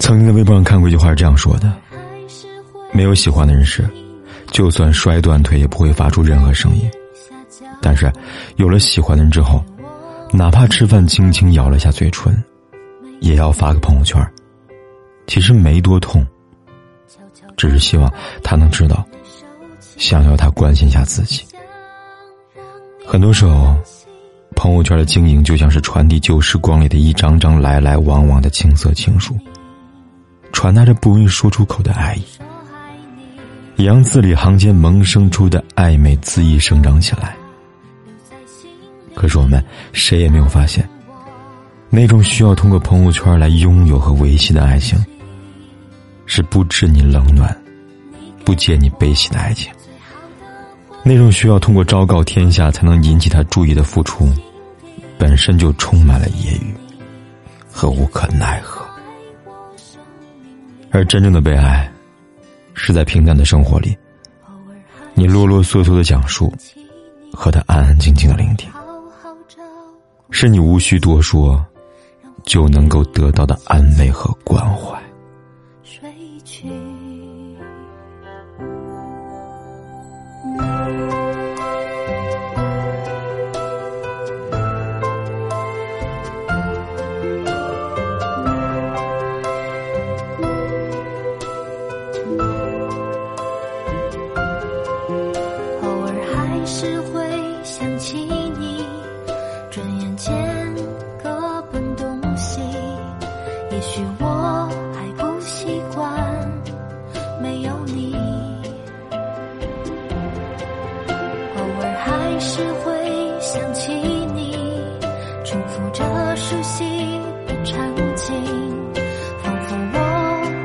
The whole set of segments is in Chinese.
曾经在微博上看过一句话是这样说的：“没有喜欢的人时，就算摔断腿也不会发出任何声音；但是有了喜欢的人之后，哪怕吃饭轻轻咬了下嘴唇，也要发个朋友圈。其实没多痛，只是希望他能知道，想要他关心一下自己。”很多时候，朋友圈的经营就像是传递旧时光里的一张张来来往往的青涩情书，传达着不容易说出口的爱意，也让字里行间萌生出的暧昧恣意生长起来。可是我们谁也没有发现，那种需要通过朋友圈来拥有和维系的爱情，是不知你冷暖、不解你悲喜的爱情。那种需要通过昭告天下才能引起他注意的付出，本身就充满了揶揄和无可奈何。而真正的被爱，是在平淡的生活里，你啰啰嗦嗦的讲述，和他安安静静的聆听，是你无需多说，就能够得到的安慰和关怀。没有你。偶尔还是会想起你重复着熟悉的场景仿佛我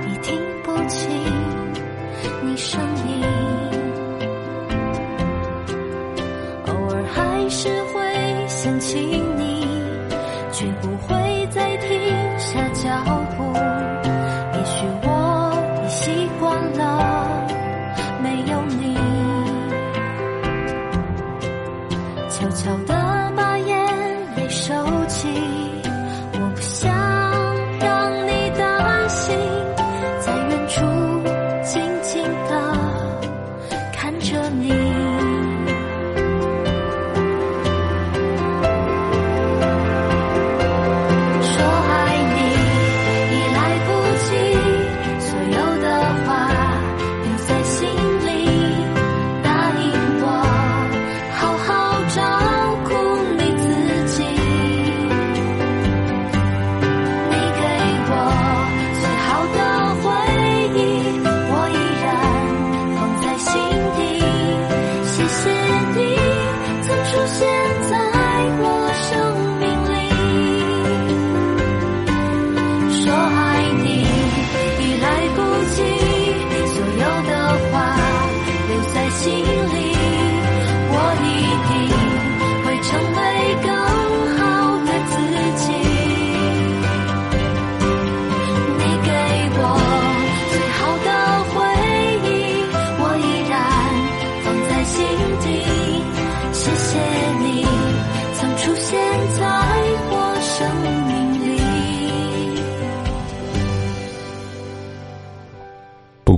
已听不清你声音。偶尔还是会想起你绝不会再停下脚步。悄悄地